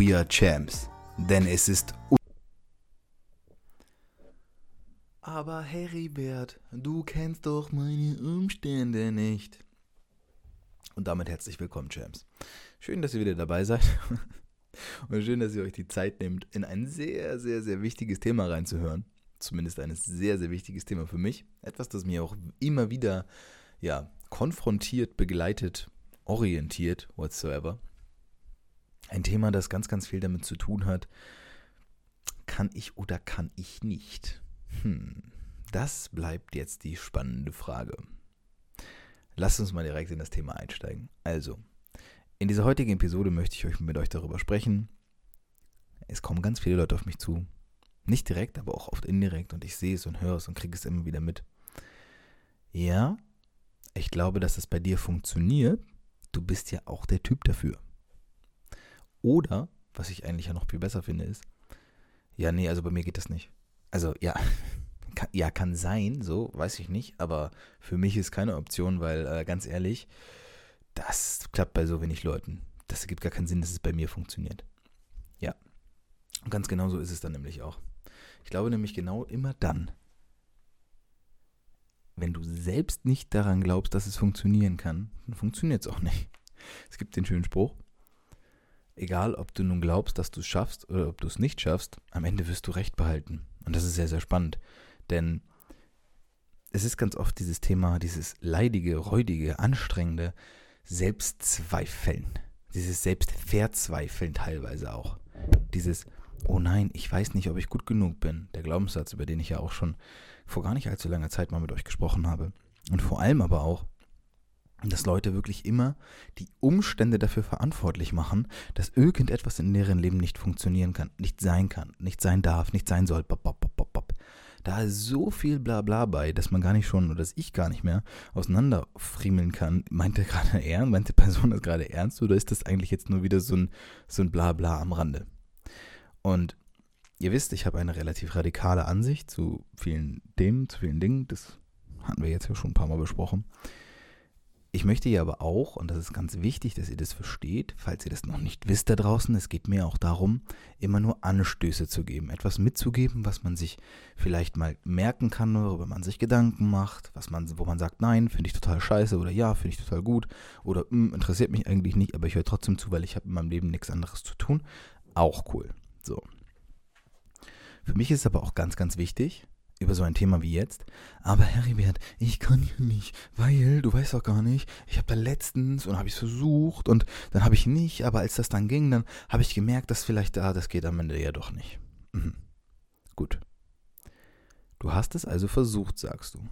We are Champs, denn es ist. Aber Heribert, du kennst doch meine Umstände nicht. Und damit herzlich willkommen, Champs. Schön, dass ihr wieder dabei seid. Und schön, dass ihr euch die Zeit nehmt, in ein sehr, sehr, sehr wichtiges Thema reinzuhören zumindest ein sehr, sehr wichtiges Thema für mich. Etwas, das mir auch immer wieder ja, konfrontiert, begleitet, orientiert, whatsoever. Ein Thema, das ganz, ganz viel damit zu tun hat, kann ich oder kann ich nicht? Hm, das bleibt jetzt die spannende Frage. Lasst uns mal direkt in das Thema einsteigen. Also, in dieser heutigen Episode möchte ich euch mit euch darüber sprechen. Es kommen ganz viele Leute auf mich zu, nicht direkt, aber auch oft indirekt und ich sehe es und höre es und kriege es immer wieder mit. Ja, ich glaube, dass es bei dir funktioniert. Du bist ja auch der Typ dafür. Oder, was ich eigentlich ja noch viel besser finde, ist, ja, nee, also bei mir geht das nicht. Also ja, kann, ja, kann sein, so, weiß ich nicht, aber für mich ist keine Option, weil äh, ganz ehrlich, das klappt bei so wenig Leuten. Das ergibt gar keinen Sinn, dass es bei mir funktioniert. Ja. Und ganz genau so ist es dann nämlich auch. Ich glaube nämlich genau immer dann, wenn du selbst nicht daran glaubst, dass es funktionieren kann, dann funktioniert es auch nicht. Es gibt den schönen Spruch, egal ob du nun glaubst, dass du es schaffst oder ob du es nicht schaffst, am Ende wirst du recht behalten. Und das ist sehr, sehr spannend, denn es ist ganz oft dieses Thema, dieses leidige, räudige, anstrengende Selbstzweifeln, dieses Selbstverzweifeln teilweise auch, dieses oh nein, ich weiß nicht, ob ich gut genug bin. Der Glaubenssatz, über den ich ja auch schon vor gar nicht allzu langer Zeit mal mit euch gesprochen habe. Und vor allem aber auch, dass Leute wirklich immer die Umstände dafür verantwortlich machen, dass irgendetwas in deren Leben nicht funktionieren kann, nicht sein kann, nicht sein darf, nicht sein soll. Bop, bop, bop, bop. Da ist so viel Blabla bei, dass man gar nicht schon, oder dass ich gar nicht mehr auseinanderfriemeln kann. Meint der gerade ernst? Meint die Person das gerade ernst? Oder ist das eigentlich jetzt nur wieder so ein, so ein Blabla am Rande? Und ihr wisst, ich habe eine relativ radikale Ansicht zu vielen Themen, zu vielen Dingen. Das hatten wir jetzt ja schon ein paar Mal besprochen. Ich möchte ja aber auch, und das ist ganz wichtig, dass ihr das versteht, falls ihr das noch nicht wisst da draußen, es geht mir auch darum, immer nur Anstöße zu geben, etwas mitzugeben, was man sich vielleicht mal merken kann, worüber man sich Gedanken macht, was man, wo man sagt, nein, finde ich total scheiße oder ja, finde ich total gut oder hm, interessiert mich eigentlich nicht, aber ich höre trotzdem zu, weil ich habe in meinem Leben nichts anderes zu tun. Auch cool. So. Für mich ist es aber auch ganz, ganz wichtig, über so ein Thema wie jetzt. Aber Heribert, ich kann ja nicht, weil du weißt doch gar nicht, ich habe da letztens und habe ich versucht und dann habe ich nicht, aber als das dann ging, dann habe ich gemerkt, dass vielleicht da, ah, das geht am Ende ja doch nicht. Mhm. Gut. Du hast es also versucht, sagst du.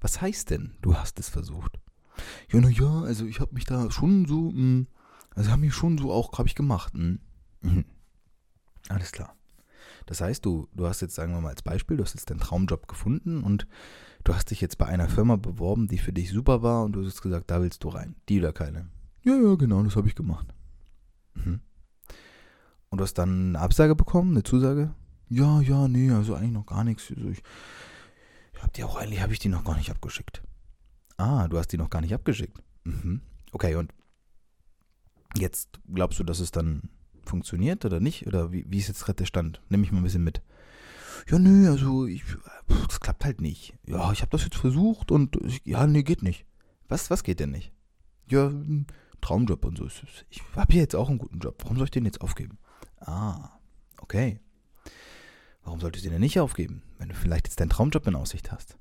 Was heißt denn, du hast es versucht? Ja, na ja, also ich habe mich da schon so, mh, hm, also habe mich schon so auch, habe ich gemacht. Mh. Mhm. Alles klar. Das heißt, du, du hast jetzt, sagen wir mal als Beispiel, du hast jetzt deinen Traumjob gefunden und du hast dich jetzt bei einer Firma beworben, die für dich super war und du hast gesagt, da willst du rein. Die oder keine? Ja, ja, genau, das habe ich gemacht. Mhm. Und du hast dann eine Absage bekommen, eine Zusage? Ja, ja, nee, also eigentlich noch gar nichts. Also ich, ich habe die auch eigentlich, habe ich die noch gar nicht abgeschickt. Ah, du hast die noch gar nicht abgeschickt. Mhm. Okay, und jetzt glaubst du, dass es dann funktioniert oder nicht? Oder wie, wie ist jetzt gerade der Stand? Nimm mich mal ein bisschen mit. Ja, nö, also ich, das klappt halt nicht. Ja, ich habe das jetzt versucht und ich, ja, nee, geht nicht. Was, was geht denn nicht? Ja, Traumjob und so. Ich habe hier jetzt auch einen guten Job. Warum soll ich den jetzt aufgeben? Ah, okay. Warum solltest du den nicht aufgeben, wenn du vielleicht jetzt deinen Traumjob in Aussicht hast?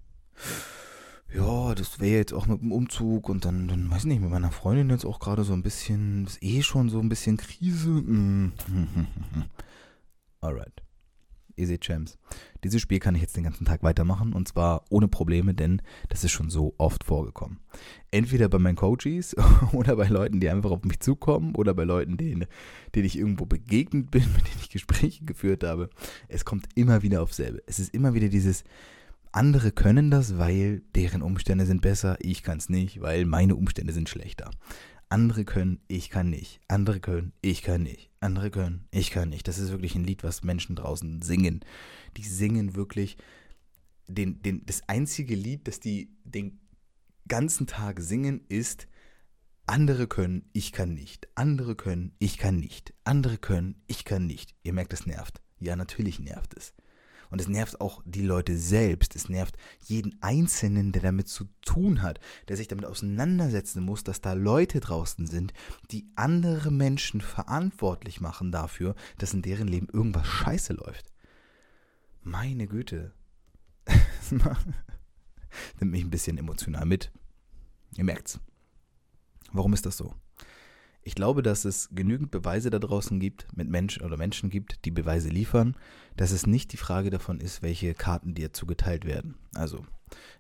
Ja, das wäre jetzt auch mit dem Umzug und dann, dann weiß ich nicht, mit meiner Freundin jetzt auch gerade so ein bisschen, ist eh schon so ein bisschen Krise. Mm. Alright. Easy Champs. Dieses Spiel kann ich jetzt den ganzen Tag weitermachen und zwar ohne Probleme, denn das ist schon so oft vorgekommen. Entweder bei meinen Coaches oder bei Leuten, die einfach auf mich zukommen oder bei Leuten, denen, denen ich irgendwo begegnet bin, mit denen ich Gespräche geführt habe. Es kommt immer wieder auf selbe. Es ist immer wieder dieses, andere können das, weil deren Umstände sind besser, ich kann es nicht, weil meine Umstände sind schlechter. Andere können, ich kann nicht. Andere können, ich kann nicht. Andere können, ich kann nicht. Das ist wirklich ein Lied, was Menschen draußen singen. Die singen wirklich den, den, das einzige Lied, das die den ganzen Tag singen, ist andere können, ich kann nicht. Andere können, ich kann nicht. Andere können, ich kann nicht. Ihr merkt, es nervt. Ja, natürlich nervt es. Und es nervt auch die Leute selbst. Es nervt jeden Einzelnen, der damit zu tun hat, der sich damit auseinandersetzen muss, dass da Leute draußen sind, die andere Menschen verantwortlich machen dafür, dass in deren Leben irgendwas scheiße läuft. Meine Güte. Nimmt mich ein bisschen emotional mit. Ihr merkt's. Warum ist das so? Ich glaube, dass es genügend Beweise da draußen gibt, mit Menschen oder Menschen gibt, die Beweise liefern, dass es nicht die Frage davon ist, welche Karten dir zugeteilt werden. Also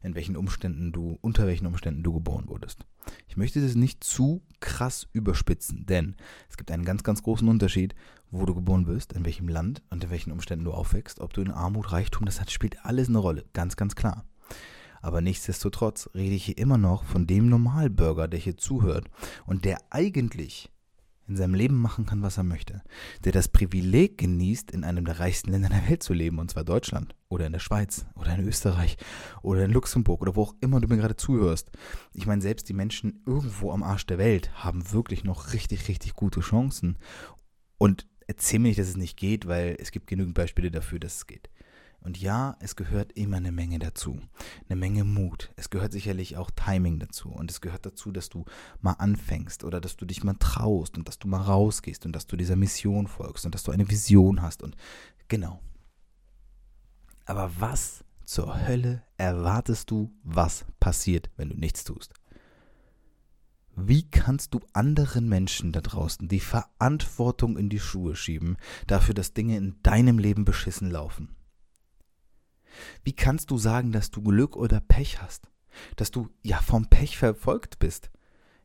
in welchen Umständen du, unter welchen Umständen du geboren wurdest. Ich möchte das nicht zu krass überspitzen, denn es gibt einen ganz, ganz großen Unterschied, wo du geboren wirst, in welchem Land in welchen Umständen du aufwächst, ob du in Armut, Reichtum, das hat, spielt alles eine Rolle, ganz, ganz klar. Aber nichtsdestotrotz rede ich hier immer noch von dem Normalbürger, der hier zuhört und der eigentlich in seinem Leben machen kann, was er möchte. Der das Privileg genießt, in einem der reichsten Länder der Welt zu leben, und zwar Deutschland oder in der Schweiz oder in Österreich oder in Luxemburg oder wo auch immer du mir gerade zuhörst. Ich meine, selbst die Menschen irgendwo am Arsch der Welt haben wirklich noch richtig, richtig gute Chancen. Und erzähl mir nicht, dass es nicht geht, weil es gibt genügend Beispiele dafür, dass es geht. Und ja, es gehört immer eine Menge dazu. Eine Menge Mut. Es gehört sicherlich auch Timing dazu. Und es gehört dazu, dass du mal anfängst oder dass du dich mal traust und dass du mal rausgehst und dass du dieser Mission folgst und dass du eine Vision hast. Und genau. Aber was zur Hölle erwartest du, was passiert, wenn du nichts tust? Wie kannst du anderen Menschen da draußen die Verantwortung in die Schuhe schieben, dafür, dass Dinge in deinem Leben beschissen laufen? Wie kannst du sagen, dass du Glück oder Pech hast? Dass du ja vom Pech verfolgt bist?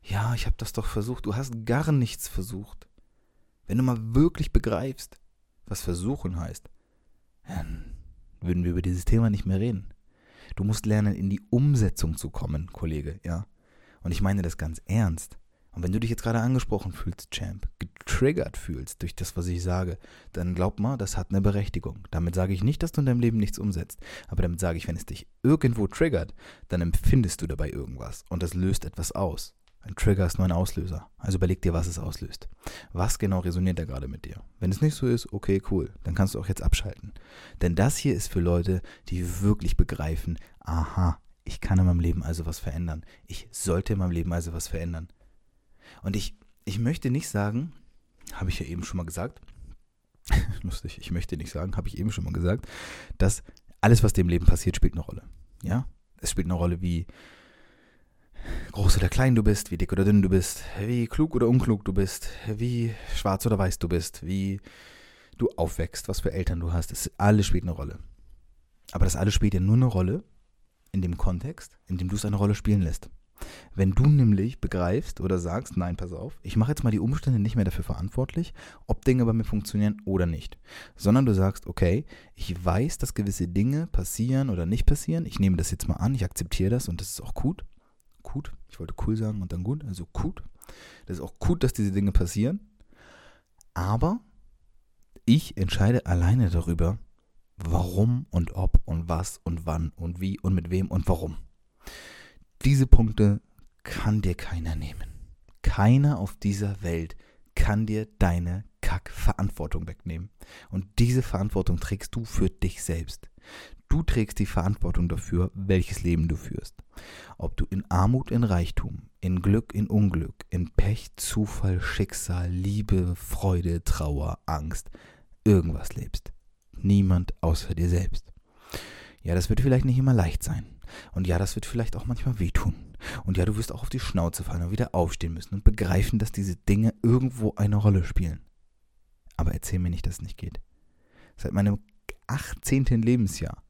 Ja, ich habe das doch versucht. Du hast gar nichts versucht. Wenn du mal wirklich begreifst, was versuchen heißt, dann würden wir über dieses Thema nicht mehr reden. Du musst lernen, in die Umsetzung zu kommen, Kollege, ja. Und ich meine das ganz ernst. Und wenn du dich jetzt gerade angesprochen fühlst, Champ, getriggert fühlst durch das, was ich sage, dann glaub mal, das hat eine Berechtigung. Damit sage ich nicht, dass du in deinem Leben nichts umsetzt. Aber damit sage ich, wenn es dich irgendwo triggert, dann empfindest du dabei irgendwas. Und das löst etwas aus. Ein Trigger ist nur ein Auslöser. Also überleg dir, was es auslöst. Was genau resoniert da gerade mit dir? Wenn es nicht so ist, okay, cool. Dann kannst du auch jetzt abschalten. Denn das hier ist für Leute, die wirklich begreifen, aha, ich kann in meinem Leben also was verändern. Ich sollte in meinem Leben also was verändern. Und ich, ich möchte nicht sagen, habe ich ja eben schon mal gesagt, lustig, ich möchte nicht sagen, habe ich eben schon mal gesagt, dass alles, was dem Leben passiert, spielt eine Rolle. Ja, es spielt eine Rolle, wie groß oder klein du bist, wie dick oder dünn du bist, wie klug oder unklug du bist, wie schwarz oder weiß du bist, wie du aufwächst, was für Eltern du hast. Das alles spielt eine Rolle. Aber das alles spielt ja nur eine Rolle in dem Kontext, in dem du es eine Rolle spielen lässt. Wenn du nämlich begreifst oder sagst, nein, pass auf, ich mache jetzt mal die Umstände nicht mehr dafür verantwortlich, ob Dinge bei mir funktionieren oder nicht, sondern du sagst, okay, ich weiß, dass gewisse Dinge passieren oder nicht passieren, ich nehme das jetzt mal an, ich akzeptiere das und das ist auch gut. Gut, ich wollte cool sagen und dann gut, also gut. Das ist auch gut, dass diese Dinge passieren, aber ich entscheide alleine darüber, warum und ob und was und wann und wie und mit wem und warum. Diese Punkte kann dir keiner nehmen. Keiner auf dieser Welt kann dir deine Kack Verantwortung wegnehmen. Und diese Verantwortung trägst du für dich selbst. Du trägst die Verantwortung dafür, welches Leben du führst. Ob du in Armut, in Reichtum, in Glück, in Unglück, in Pech, Zufall, Schicksal, Liebe, Freude, Trauer, Angst, irgendwas lebst. Niemand außer dir selbst. Ja, das wird vielleicht nicht immer leicht sein. Und ja, das wird vielleicht auch manchmal wehtun. Und ja, du wirst auch auf die Schnauze fallen und wieder aufstehen müssen und begreifen, dass diese Dinge irgendwo eine Rolle spielen. Aber erzähl mir nicht, dass es nicht geht. Seit meinem 18. Lebensjahr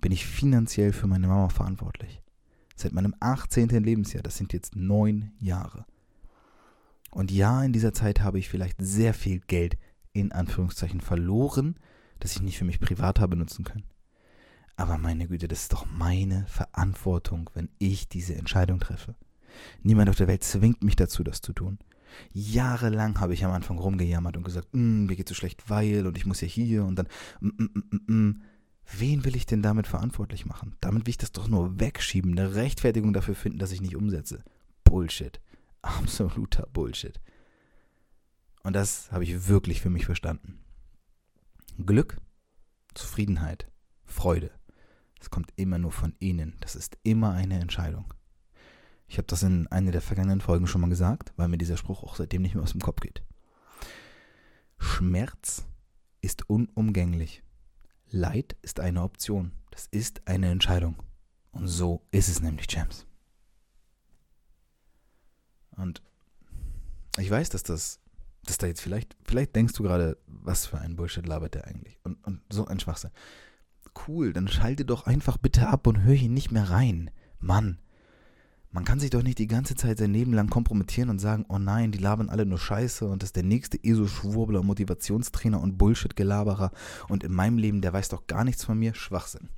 bin ich finanziell für meine Mama verantwortlich. Seit meinem 18. Lebensjahr, das sind jetzt neun Jahre. Und ja, in dieser Zeit habe ich vielleicht sehr viel Geld in Anführungszeichen verloren, das ich nicht für mich privat habe nutzen können. Aber meine Güte, das ist doch meine Verantwortung, wenn ich diese Entscheidung treffe. Niemand auf der Welt zwingt mich dazu, das zu tun. Jahrelang habe ich am Anfang rumgejammert und gesagt, mm, mir geht so schlecht, weil und ich muss ja hier und dann. Mm, mm, mm. Wen will ich denn damit verantwortlich machen? Damit will ich das doch nur wegschieben, eine Rechtfertigung dafür finden, dass ich nicht umsetze. Bullshit. Absoluter Bullshit. Und das habe ich wirklich für mich verstanden. Glück, Zufriedenheit, Freude. Es kommt immer nur von innen. Das ist immer eine Entscheidung. Ich habe das in einer der vergangenen Folgen schon mal gesagt, weil mir dieser Spruch auch seitdem nicht mehr aus dem Kopf geht. Schmerz ist unumgänglich. Leid ist eine Option. Das ist eine Entscheidung. Und so ist es nämlich, Champs. Und ich weiß, dass das, dass da jetzt vielleicht, vielleicht denkst du gerade, was für ein Bullshit labert der eigentlich? Und, und so ein Schwachsinn. Cool, dann schalte doch einfach bitte ab und hör hier nicht mehr rein. Mann, man kann sich doch nicht die ganze Zeit sein Leben lang kompromittieren und sagen, oh nein, die labern alle nur Scheiße und das ist der nächste ESO-Schwurbler, Motivationstrainer und Bullshit-Gelaberer und in meinem Leben, der weiß doch gar nichts von mir, Schwachsinn.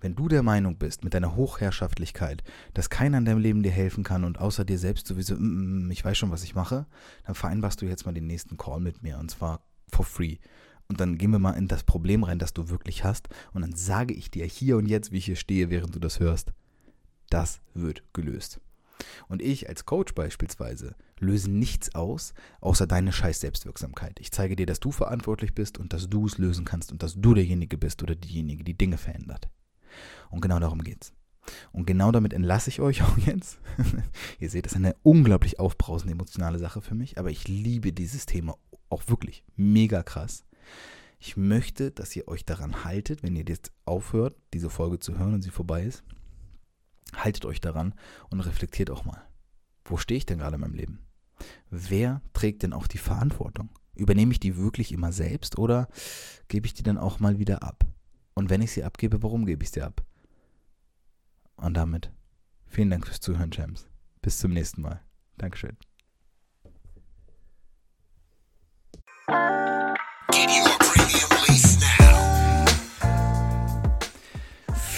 Wenn du der Meinung bist, mit deiner Hochherrschaftlichkeit, dass keiner in deinem Leben dir helfen kann und außer dir selbst sowieso, mm, mm, ich weiß schon, was ich mache, dann vereinbarst du jetzt mal den nächsten Call mit mir und zwar for free. Und dann gehen wir mal in das Problem rein, das du wirklich hast und dann sage ich dir hier und jetzt, wie ich hier stehe, während du das hörst das wird gelöst. Und ich als Coach beispielsweise löse nichts aus, außer deine scheiß Selbstwirksamkeit. Ich zeige dir, dass du verantwortlich bist und dass du es lösen kannst und dass du derjenige bist oder diejenige, die Dinge verändert. Und genau darum geht's. Und genau damit entlasse ich euch auch jetzt. Ihr seht, das ist eine unglaublich aufbrausende emotionale Sache für mich, aber ich liebe dieses Thema auch wirklich mega krass. Ich möchte, dass ihr euch daran haltet, wenn ihr jetzt aufhört, diese Folge zu hören und sie vorbei ist, haltet euch daran und reflektiert auch mal. Wo stehe ich denn gerade in meinem Leben? Wer trägt denn auch die Verantwortung? Übernehme ich die wirklich immer selbst oder gebe ich die dann auch mal wieder ab? Und wenn ich sie abgebe, warum gebe ich sie ab? Und damit vielen Dank fürs Zuhören, James. Bis zum nächsten Mal. Dankeschön.